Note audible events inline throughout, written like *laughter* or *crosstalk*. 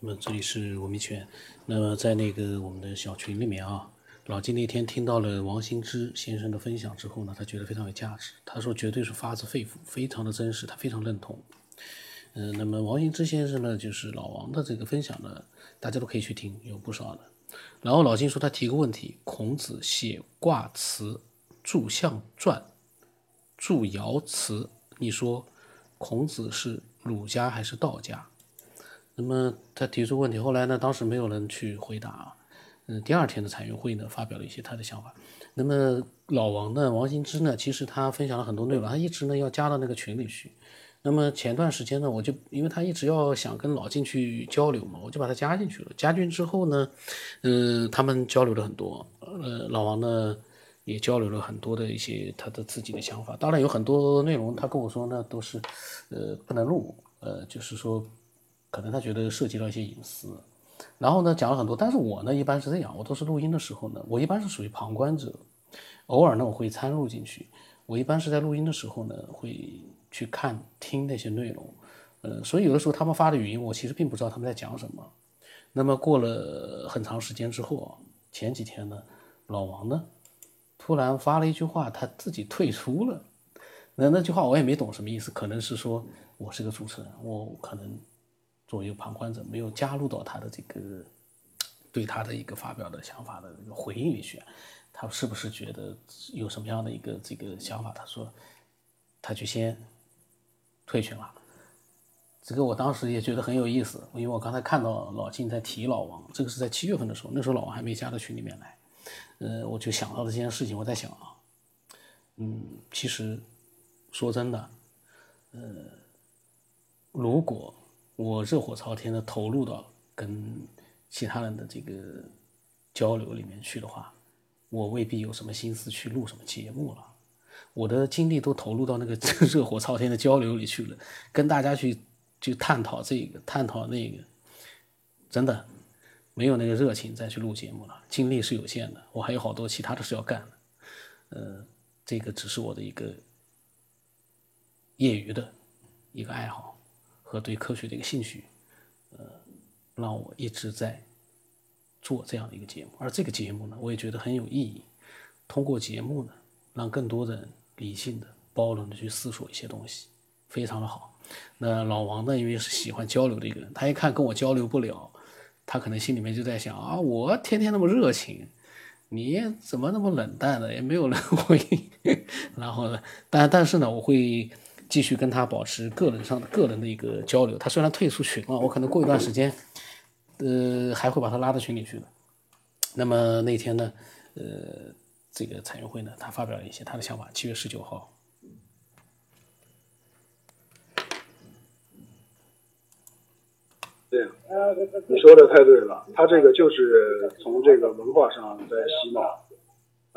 那么这里是吴明圈。那么在那个我们的小群里面啊，老金那天听到了王兴之先生的分享之后呢，他觉得非常有价值。他说绝对是发自肺腑，非常的真实，他非常认同。嗯，那么王兴之先生呢，就是老王的这个分享呢，大家都可以去听，有不少的。然后老金说他提个问题：孔子写卦辞、注象传、注爻辞，你说孔子是儒家还是道家？那么他提出问题，后来呢，当时没有人去回答。嗯，第二天的残运会呢，发表了一些他的想法。那么老王呢，王新之呢，其实他分享了很多内容，他一直呢要加到那个群里去。那么前段时间呢，我就因为他一直要想跟老进去交流嘛，我就把他加进去了。加进之后呢，嗯，他们交流了很多。呃，老王呢也交流了很多的一些他的自己的想法。当然有很多内容，他跟我说呢都是呃不能录，呃就是说。可能他觉得涉及到一些隐私，然后呢讲了很多，但是我呢一般是这样，我都是录音的时候呢，我一般是属于旁观者，偶尔呢我会参入进去，我一般是在录音的时候呢会去看听那些内容，呃，所以有的时候他们发的语音我其实并不知道他们在讲什么，那么过了很长时间之后，前几天呢，老王呢突然发了一句话，他自己退出了，那那句话我也没懂什么意思，可能是说我是个主持人，我可能。作为一个旁观者，没有加入到他的这个对他的一个发表的想法的这个回应里去，他是不是觉得有什么样的一个这个想法？他说，他就先退群了。这个我当时也觉得很有意思，因为我刚才看到老金在提老王，这个是在七月份的时候，那时候老王还没加到群里面来，呃，我就想到了这件事情。我在想啊，嗯，其实说真的，呃，如果我热火朝天的投入到跟其他人的这个交流里面去的话，我未必有什么心思去录什么节目了。我的精力都投入到那个 *laughs* 热火朝天的交流里去了，跟大家去去探讨这个探讨那个，真的没有那个热情再去录节目了。精力是有限的，我还有好多其他的事要干。呃，这个只是我的一个业余的一个爱好。和对科学的一个兴趣，呃，让我一直在做这样的一个节目。而这个节目呢，我也觉得很有意义。通过节目呢，让更多人理性的、包容的去思索一些东西，非常的好。那老王呢，因为是喜欢交流的一个人，他一看跟我交流不了，他可能心里面就在想啊，我天天那么热情，你怎么那么冷淡呢？也没有人 *laughs* 回应。*laughs* 然后呢，但但是呢，我会。继续跟他保持个人上的个人的一个交流。他虽然退出群了，我可能过一段时间，呃，还会把他拉到群里去的。那么那天呢，呃，这个彩云会呢，他发表了一些他的想法。七月十九号。对，你说的太对了，他这个就是从这个文化上在洗脑。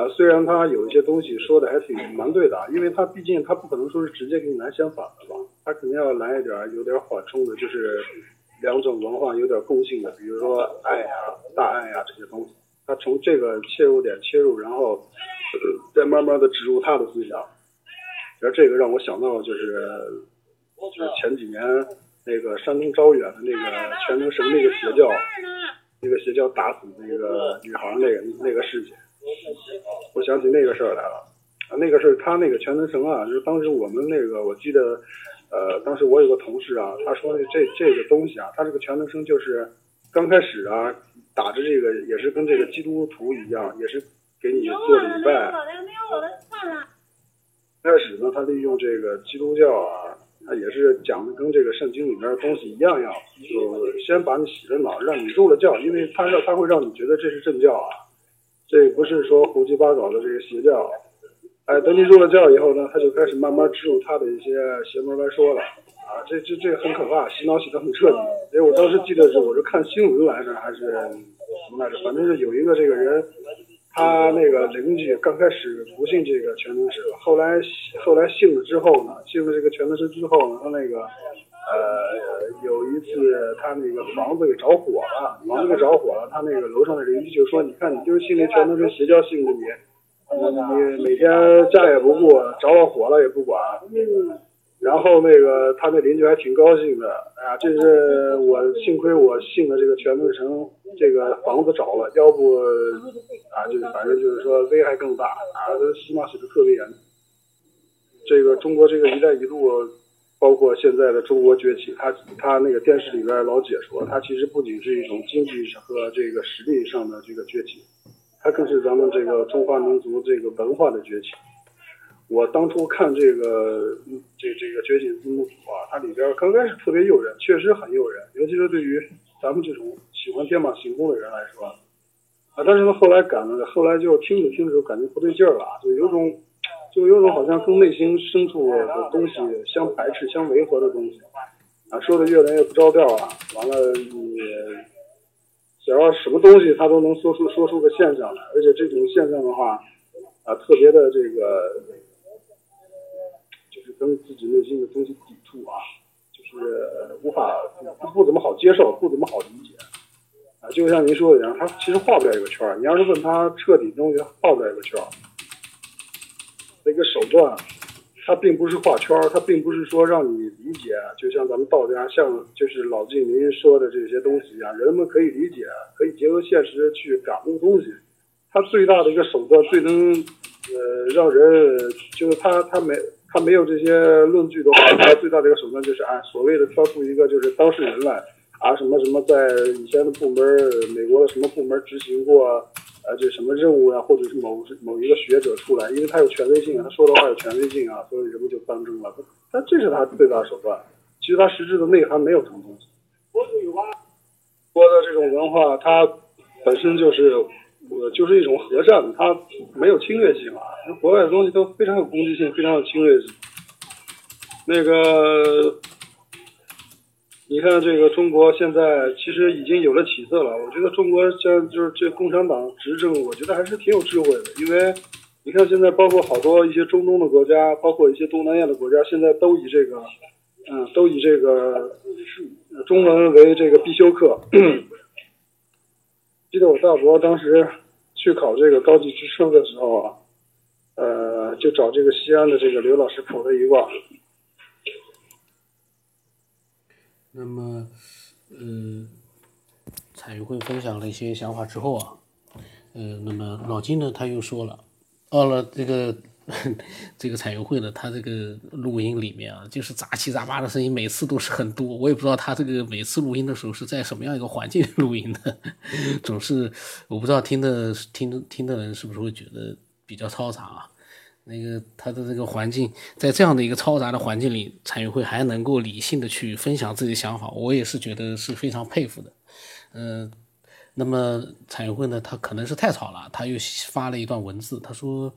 啊，虽然他有一些东西说的还挺蛮对的，因为他毕竟他不可能说是直接给你来相反的吧，他肯定要来一点有点缓冲的，就是两种文化有点共性的，比如说爱呀、大爱呀这些东西，他从这个切入点切入，然后再慢慢的植入他的思想。而这个让我想到就是，就是前几年那个山东招远的那个全能神那个邪教，那个邪教打死那个女孩那个那个事情。我想起那个事儿来了，啊，那个是他那个全能神啊，就是当时我们那个，我记得，呃，当时我有个同事啊，他说这这个东西啊，他这个全能神就是刚开始啊，打着这个也是跟这个基督徒一样，也是给你做礼拜。开始呢，他利用这个基督教啊，他也是讲的跟这个圣经里面的东西一样样，就先把你洗了脑，让你入了教，因为他让他会让你觉得这是正教啊。这不是说胡七八糟的这个邪教，哎，等你入了教以后呢，他就开始慢慢植入他的一些邪门歪说了，啊，这这这很可怕，洗脑洗得很彻底。因为我当时记得是我是看新闻来着，还是什么来着，反正是有一个这个人，他那个邻居刚开始不信这个全能神，后来后来信了之后呢，信了这个全能神之后呢，他那个。呃，有一次他那个房子给着火了，房子给着火了，他那个楼上的邻居就说：“你看，你就是信那全都是邪教信的，你，你每天家也不顾，着了火了也不管。”然后那个他那邻居还挺高兴的，哎呀，这是我幸亏我信了这个全能神，这个房子着了，要不啊，就反正就是说危害更大啊，起码写的特别严。这个中国这个“一带一路”，包括现在的中国崛起，他他那个电视里边老解说，它其实不仅是一种经济和这个实力上的这个崛起，它更是咱们这个中华民族这个文化的崛起。我当初看这个这这个掘井字幕组啊，它里边刚开始特别诱人，确实很诱人，尤其是对于咱们这种喜欢天马行空的人来说，啊，但是呢，后来感，后来就听着听着就感觉不对劲儿了，就有种就有种好像跟内心深处的东西相排斥、相违和的东西，啊，说的越来越不着调啊，完了你想要什么东西，他都能说出说出个现象来，而且这种现象的话，啊，特别的这个。就是跟自己内心的东西抵触啊，就是无法不不怎么好接受，不怎么好理解啊。就像您说的一样，他其实画不了一个圈儿。你要是问他彻底东西，画不了一个圈儿。那个手段，他并不是画圈儿，他并不是说让你理解。就像咱们道家，像就是老季您说的这些东西一样，人们可以理解，可以结合现实去感悟东西。他最大的一个手段，最能呃让人就是他他没。他没有这些论据的话，他最大的一个手段就是按所谓的挑出一个就是当事人来啊，什么什么在以前的部门，美国的什么部门执行过呃这什么任务呀，或者是某某一个学者出来，因为他有权威性啊，他说的话有权威性啊，所以人们就当真了。但这是他最大的手段，其实他实质的内涵没有什么东西。国的这种文化，它本身就是。我就是一种和善，它没有侵略性啊。国外的东西都非常有攻击性，非常有侵略性。那个，你看这个中国现在其实已经有了起色了。我觉得中国像就是这共产党执政，我觉得还是挺有智慧的。因为你看现在包括好多一些中东的国家，包括一些东南亚的国家，现在都以这个，嗯，都以这个中文为这个必修课。记得我大伯当时去考这个高级职称的时候啊，呃，就找这个西安的这个刘老师卜了一卦。那么，呃，彩云会分享了一些想法之后啊，呃，那么老金呢，他又说了，到了这个。*laughs* 这个彩云会呢，他这个录音里面啊，就是杂七杂八的声音，每次都是很多。我也不知道他这个每次录音的时候是在什么样一个环境录音的，*laughs* 总是我不知道听的听听的人是不是会觉得比较嘈杂啊？那个他的这个环境，在这样的一个嘈杂的环境里，彩云会还能够理性的去分享自己的想法，我也是觉得是非常佩服的。嗯，那么彩云会呢，他可能是太吵了，他又发了一段文字，他说。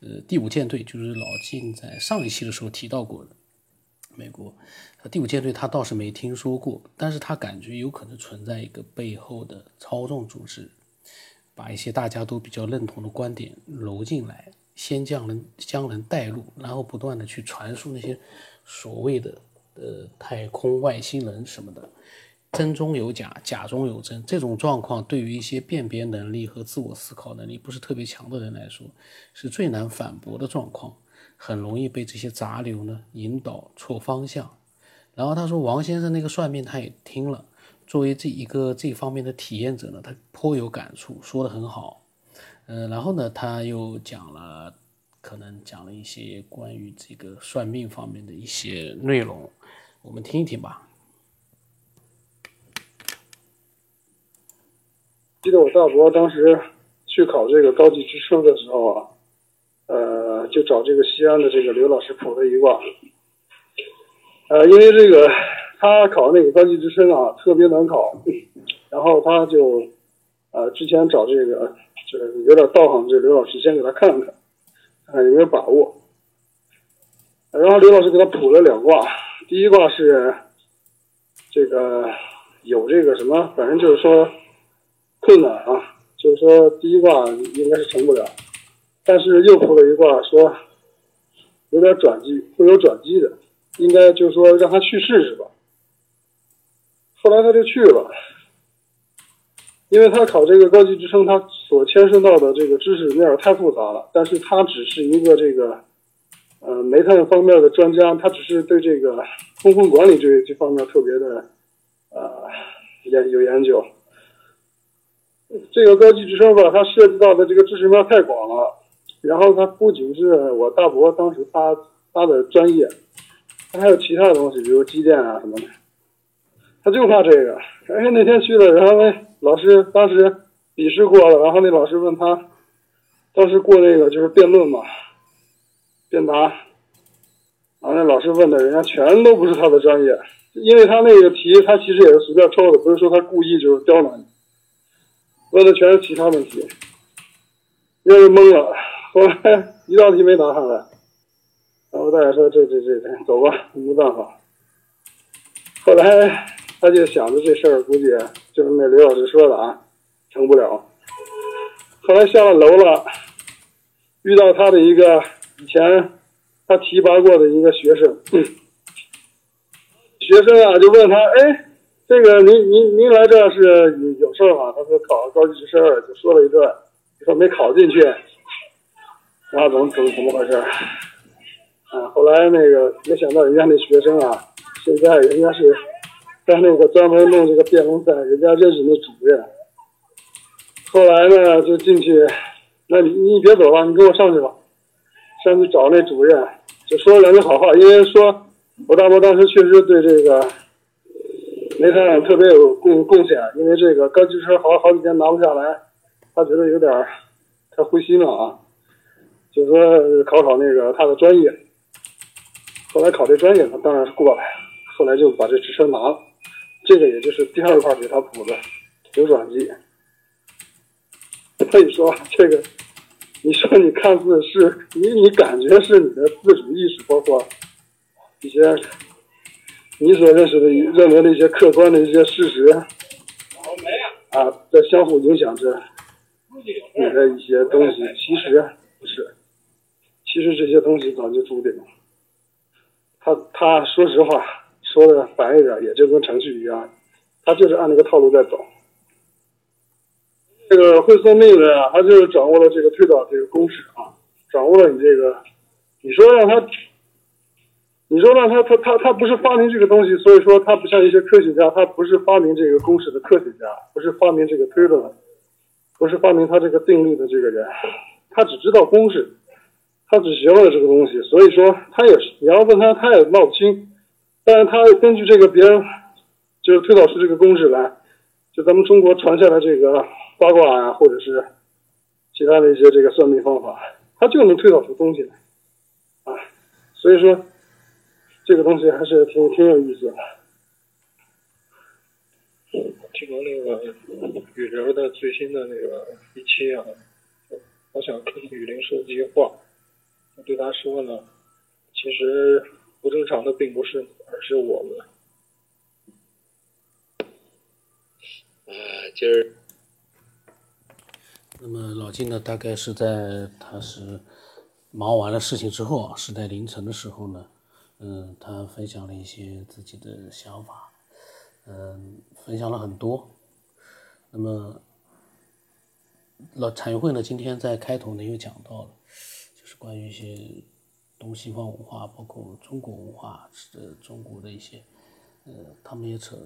呃，第五舰队就是老金在上一期的时候提到过的，美国第五舰队他倒是没听说过，但是他感觉有可能存在一个背后的操纵组织，把一些大家都比较认同的观点揉进来，先将人将人带入，然后不断的去传输那些所谓的呃太空外星人什么的。真中有假，假中有真，这种状况对于一些辨别能力和自我思考能力不是特别强的人来说，是最难反驳的状况，很容易被这些杂流呢引导错方向。然后他说，王先生那个算命他也听了，作为这一个这方面的体验者呢，他颇有感触，说的很好。嗯，然后呢，他又讲了，可能讲了一些关于这个算命方面的一些内容，我们听一听吧。记得我大伯当时去考这个高级职称的时候啊，呃，就找这个西安的这个刘老师卜了一卦。呃，因为这个他考那个高级职称啊，特别难考，然后他就呃之前找这个就是有点道行这刘老师先给他看看，看看有没有把握。然后刘老师给他卜了两卦，第一卦是这个有这个什么，反正就是说。困难啊，就是说第一卦应该是成不了，但是又卜了一卦说有点转机，会有转机的，应该就是说让他去试试吧。后来他就去了，因为他考这个高级职称，他所牵涉到的这个知识面太复杂了，但是他只是一个这个呃煤炭方面的专家，他只是对这个通风管理这这方面特别的呃研有研究。这个高级职称吧，它涉及到的这个知识面太广了。然后它不仅是我大伯当时他他的专业，它还有其他的东西，比如机电啊什么的。他就怕这个。哎，那天去了，然后那老师当时笔试过了，然后那老师问他，当时过那个就是辩论嘛，辩答。然后那老师问的人家全都不是他的专业，因为他那个题他其实也是随便抽的，不是说他故意就是刁难你。问的全是其他问题，又是懵了。后来一道题没答上来，然后大家说这这这走吧，没办法。后来他就想着这事儿，估计就是那刘老师说的啊，成不了。后来下了楼了，遇到他的一个以前他提拔过的一个学生，学生啊就问他，哎。这个您您您来这是有事儿吗？他说考高级职称，就说了一段，说没考进去，然后怎么怎么怎么回事？啊，后来那个没想到人家那学生啊，现在人家是在那个专门弄这个辩论赛，人家认识那主任。后来呢，就进去，那你你别走了，你跟我上去吧，上去找那主任，就说了两句好话，因为说我大伯当时确实对这个。煤炭特别有贡贡献，因为这个高级车好好几天拿不下来，他觉得有点太灰心了啊，就说考考那个他的专业。后来考这专业，他当然是过了，后来就把这职称拿了。这个也就是第二块给他补的有转机。所以说这个，你说你看似是你你感觉是你的自主意识，包括一些。你所认识的、认为的一些客观的一些事实，啊，在相互影响着你的一些东西，其实不是，其实这些东西早就注定了。他他说实话，说的白一点，也就跟程序一样，他就是按那个套路在走。这个会算命的呀，他就是掌握了这个推导这个公式啊，掌握了你这个，你说让他。你说让？他他他他不是发明这个东西，所以说他不像一些科学家，他不是发明这个公式的科学家，不是发明这个推论，不是发明他这个定律的这个人，他只知道公式，他只学会了这个东西，所以说他也是你要问他，他也闹不清。但是他根据这个别人就是推导出这个公式来，就咱们中国传下来这个八卦啊，或者是其他的一些这个算命方法，他就能推导出东西来啊，所以说。这个东西还是挺挺有意思的。听完那个雨林的最新的那个一期啊，我想跟雨林说几句话。我对他说呢，其实不正常的并不是，而是我们。啊，今儿，那么老金呢，大概是在他是忙完了事情之后啊，是在凌晨的时候呢。嗯，他分享了一些自己的想法，嗯，分享了很多。那么，老产业会呢，今天在开头呢又讲到了，就是关于一些东西方文化，包括中国文化，是中国的一些，呃，他们也扯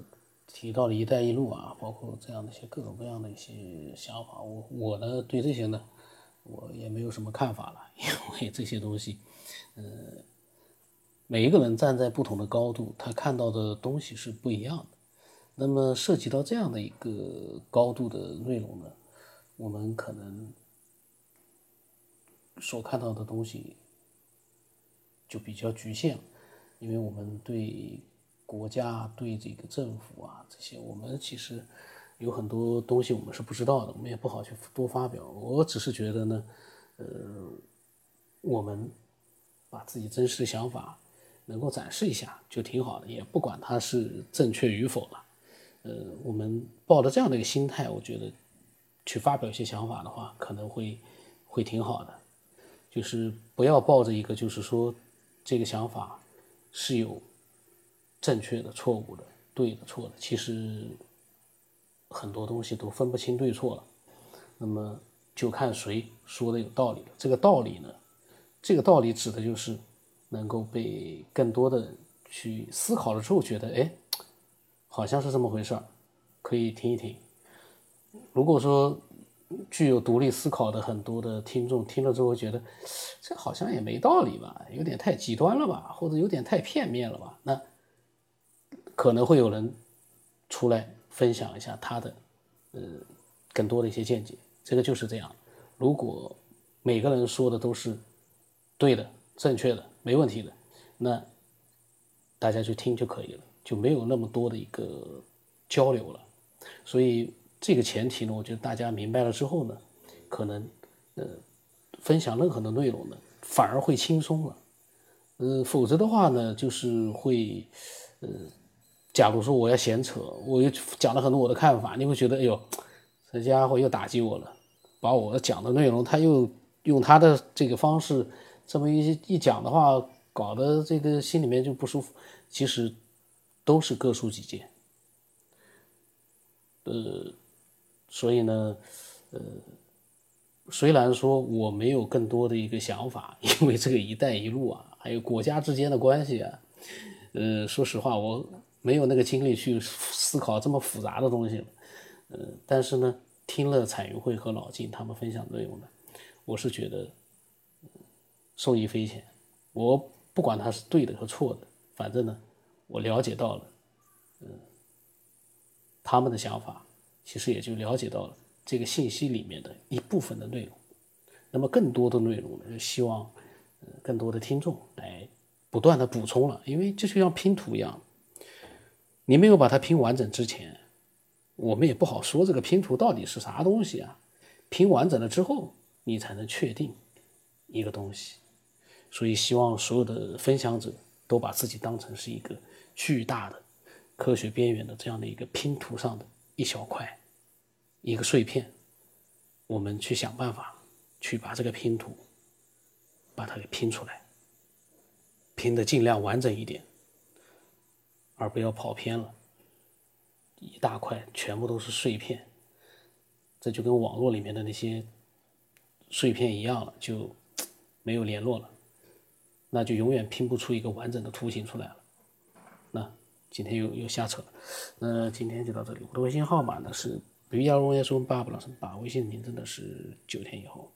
提到了一带一路啊，包括这样的一些各种各样的一些想法。我我呢对这些呢，我也没有什么看法了，*laughs* 因为这些东西，呃。每一个人站在不同的高度，他看到的东西是不一样的。那么涉及到这样的一个高度的内容呢，我们可能所看到的东西就比较局限，因为我们对国家、对这个政府啊这些，我们其实有很多东西我们是不知道的，我们也不好去多发表。我只是觉得呢，呃，我们把自己真实的想法。能够展示一下就挺好的，也不管它是正确与否了。呃，我们抱着这样的一个心态，我觉得去发表一些想法的话，可能会会挺好的。就是不要抱着一个就是说这个想法是有正确的、错误的、对的、错的，其实很多东西都分不清对错了。那么就看谁说的有道理了。这个道理呢，这个道理指的就是。能够被更多的人去思考了之后，觉得哎，好像是这么回事儿，可以听一听。如果说具有独立思考的很多的听众听了之后觉得这好像也没道理吧，有点太极端了吧，或者有点太片面了吧，那可能会有人出来分享一下他的呃更多的一些见解。这个就是这样，如果每个人说的都是对的、正确的、没问题的，那大家去听就可以了，就没有那么多的一个交流了。所以。这个前提呢，我觉得大家明白了之后呢，可能呃分享任何的内容呢，反而会轻松了。呃，否则的话呢，就是会呃，假如说我要闲扯，我又讲了很多我的看法，你会觉得哎呦，这家伙又打击我了，把我讲的内容他又用他的这个方式这么一一讲的话，搞得这个心里面就不舒服。其实都是各抒己见，呃。所以呢，呃，虽然说我没有更多的一个想法，*laughs* 因为这个“一带一路”啊，还有国家之间的关系啊，呃，说实话，我没有那个精力去思考这么复杂的东西。呃，但是呢，听了彩云会和老金他们分享内容呢，我是觉得受益匪浅。我不管他是对的和错的，反正呢，我了解到了，嗯，他们的想法。其实也就了解到了这个信息里面的一部分的内容，那么更多的内容呢，就希望更多的听众来不断的补充了，因为这就像拼图一样，你没有把它拼完整之前，我们也不好说这个拼图到底是啥东西啊。拼完整了之后，你才能确定一个东西。所以希望所有的分享者都把自己当成是一个巨大的科学边缘的这样的一个拼图上的一小块。一个碎片，我们去想办法去把这个拼图把它给拼出来，拼的尽量完整一点，而不要跑偏了。一大块全部都是碎片，这就跟网络里面的那些碎片一样了，就没有联络了，那就永远拼不出一个完整的图形出来了。那今天又又瞎扯了，那今天就到这里。我的微信号码呢是。比如，要是说爸爸老师把微信名真的是九天以后。